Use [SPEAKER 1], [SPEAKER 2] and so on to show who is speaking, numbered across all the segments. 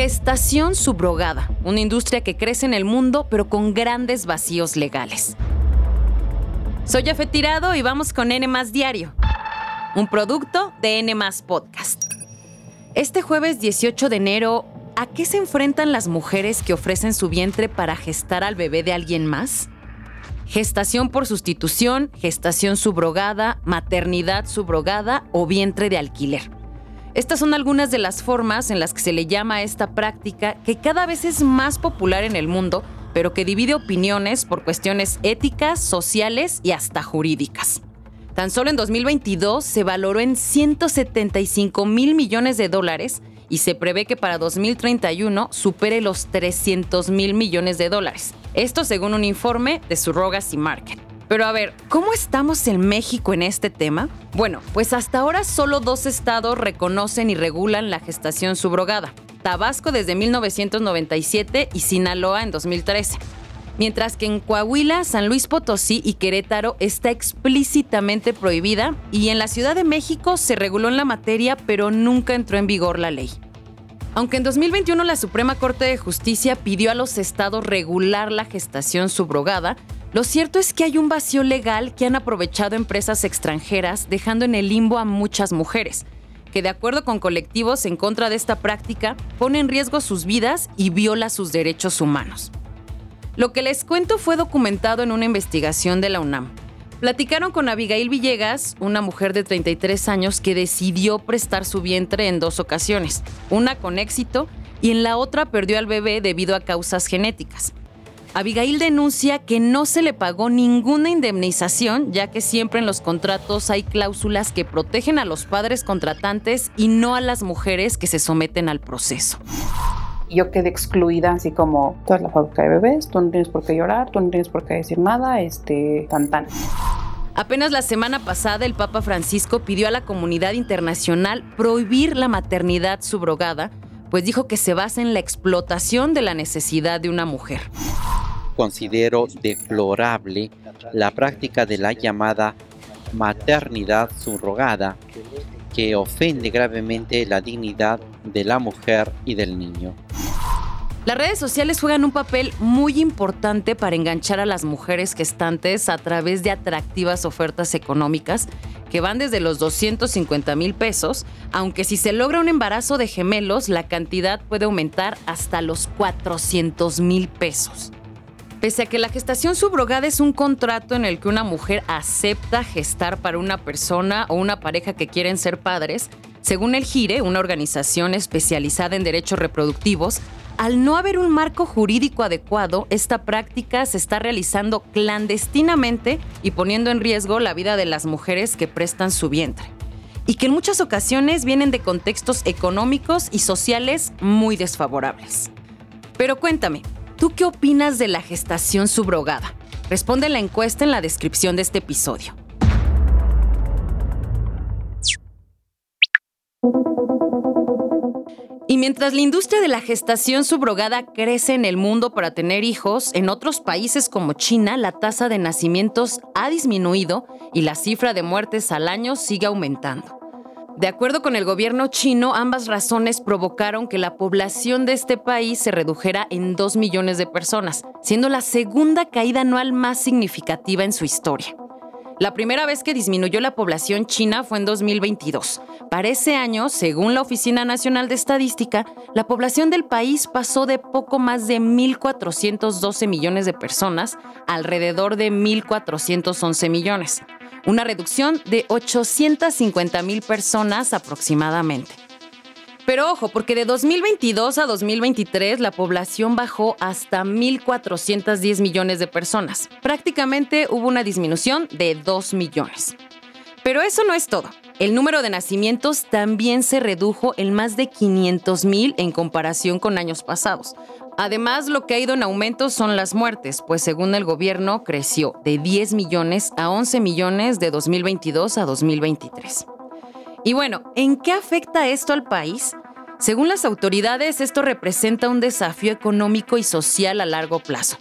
[SPEAKER 1] Gestación subrogada, una industria que crece en el mundo pero con grandes vacíos legales. Soy Jafe Tirado y vamos con N Diario, un producto de N Podcast. Este jueves 18 de enero, ¿a qué se enfrentan las mujeres que ofrecen su vientre para gestar al bebé de alguien más? Gestación por sustitución, gestación subrogada, maternidad subrogada o vientre de alquiler. Estas son algunas de las formas en las que se le llama a esta práctica que cada vez es más popular en el mundo, pero que divide opiniones por cuestiones éticas, sociales y hasta jurídicas. Tan solo en 2022 se valoró en 175 mil millones de dólares y se prevé que para 2031 supere los 300 mil millones de dólares. Esto según un informe de Surrogacy Market. Pero a ver, ¿cómo estamos en México en este tema? Bueno, pues hasta ahora solo dos estados reconocen y regulan la gestación subrogada. Tabasco desde 1997 y Sinaloa en 2013. Mientras que en Coahuila, San Luis Potosí y Querétaro está explícitamente prohibida y en la Ciudad de México se reguló en la materia pero nunca entró en vigor la ley. Aunque en 2021 la Suprema Corte de Justicia pidió a los estados regular la gestación subrogada, lo cierto es que hay un vacío legal que han aprovechado empresas extranjeras dejando en el limbo a muchas mujeres, que de acuerdo con colectivos en contra de esta práctica pone en riesgo sus vidas y viola sus derechos humanos. Lo que les cuento fue documentado en una investigación de la UNAM. Platicaron con Abigail Villegas, una mujer de 33 años que decidió prestar su vientre en dos ocasiones, una con éxito y en la otra perdió al bebé debido a causas genéticas. Abigail denuncia que no se le pagó ninguna indemnización, ya que siempre en los contratos hay cláusulas que protegen a los padres contratantes y no a las mujeres que se someten al proceso.
[SPEAKER 2] Yo quedé excluida, así como, toda la fábrica de bebés, tú no tienes por qué llorar, tú no tienes por qué decir nada, este, tan tan.
[SPEAKER 1] Apenas la semana pasada el Papa Francisco pidió a la comunidad internacional prohibir la maternidad subrogada, pues dijo que se basa en la explotación de la necesidad de una mujer
[SPEAKER 3] considero deplorable la práctica de la llamada maternidad subrogada, que ofende gravemente la dignidad de la mujer y del niño.
[SPEAKER 1] Las redes sociales juegan un papel muy importante para enganchar a las mujeres gestantes a través de atractivas ofertas económicas que van desde los 250 mil pesos, aunque si se logra un embarazo de gemelos, la cantidad puede aumentar hasta los 400 mil pesos. Pese a que la gestación subrogada es un contrato en el que una mujer acepta gestar para una persona o una pareja que quieren ser padres, según el GIRE, una organización especializada en derechos reproductivos, al no haber un marco jurídico adecuado, esta práctica se está realizando clandestinamente y poniendo en riesgo la vida de las mujeres que prestan su vientre. Y que en muchas ocasiones vienen de contextos económicos y sociales muy desfavorables. Pero cuéntame, ¿Tú qué opinas de la gestación subrogada? Responde la encuesta en la descripción de este episodio. Y mientras la industria de la gestación subrogada crece en el mundo para tener hijos, en otros países como China la tasa de nacimientos ha disminuido y la cifra de muertes al año sigue aumentando. De acuerdo con el gobierno chino, ambas razones provocaron que la población de este país se redujera en 2 millones de personas, siendo la segunda caída anual más significativa en su historia. La primera vez que disminuyó la población china fue en 2022. Para ese año, según la Oficina Nacional de Estadística, la población del país pasó de poco más de 1.412 millones de personas a alrededor de 1.411 millones una reducción de 850 mil personas aproximadamente. Pero ojo, porque de 2022 a 2023 la población bajó hasta 1.410 millones de personas. Prácticamente hubo una disminución de 2 millones. Pero eso no es todo. El número de nacimientos también se redujo en más de 500 mil en comparación con años pasados, Además, lo que ha ido en aumento son las muertes, pues según el gobierno creció de 10 millones a 11 millones de 2022 a 2023. Y bueno, ¿en qué afecta esto al país? Según las autoridades, esto representa un desafío económico y social a largo plazo.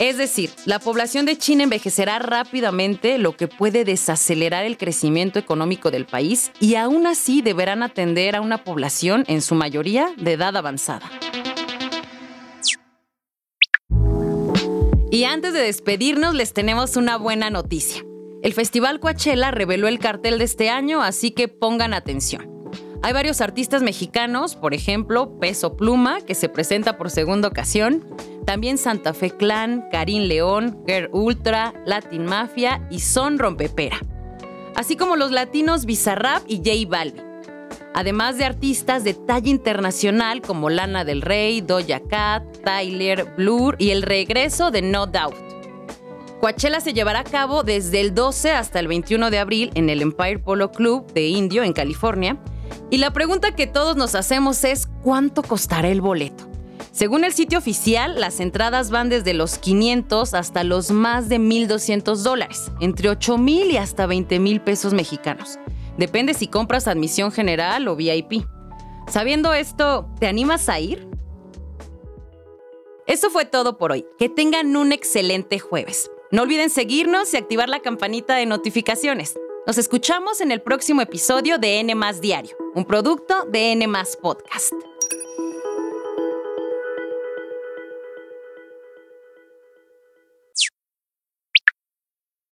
[SPEAKER 1] Es decir, la población de China envejecerá rápidamente, lo que puede desacelerar el crecimiento económico del país y aún así deberán atender a una población en su mayoría de edad avanzada. Y antes de despedirnos les tenemos una buena noticia. El Festival Coachella reveló el cartel de este año, así que pongan atención. Hay varios artistas mexicanos, por ejemplo, Peso Pluma, que se presenta por segunda ocasión, también Santa Fe Clan, Karim León, Girl Ultra, Latin Mafia y Son Rompepera. Así como los latinos Bizarrap y J Balvin. Además de artistas de talla internacional como Lana del Rey, Doja Cat, Tyler, Blur y el regreso de No Doubt. Coachella se llevará a cabo desde el 12 hasta el 21 de abril en el Empire Polo Club de Indio, en California. Y la pregunta que todos nos hacemos es, ¿cuánto costará el boleto? Según el sitio oficial, las entradas van desde los 500 hasta los más de 1.200 dólares, entre 8 mil y hasta 20 mil pesos mexicanos. Depende si compras admisión general o VIP. Sabiendo esto, ¿te animas a ir? Eso fue todo por hoy. Que tengan un excelente jueves. No olviden seguirnos y activar la campanita de notificaciones. Nos escuchamos en el próximo episodio de N Diario, un producto de N Podcast.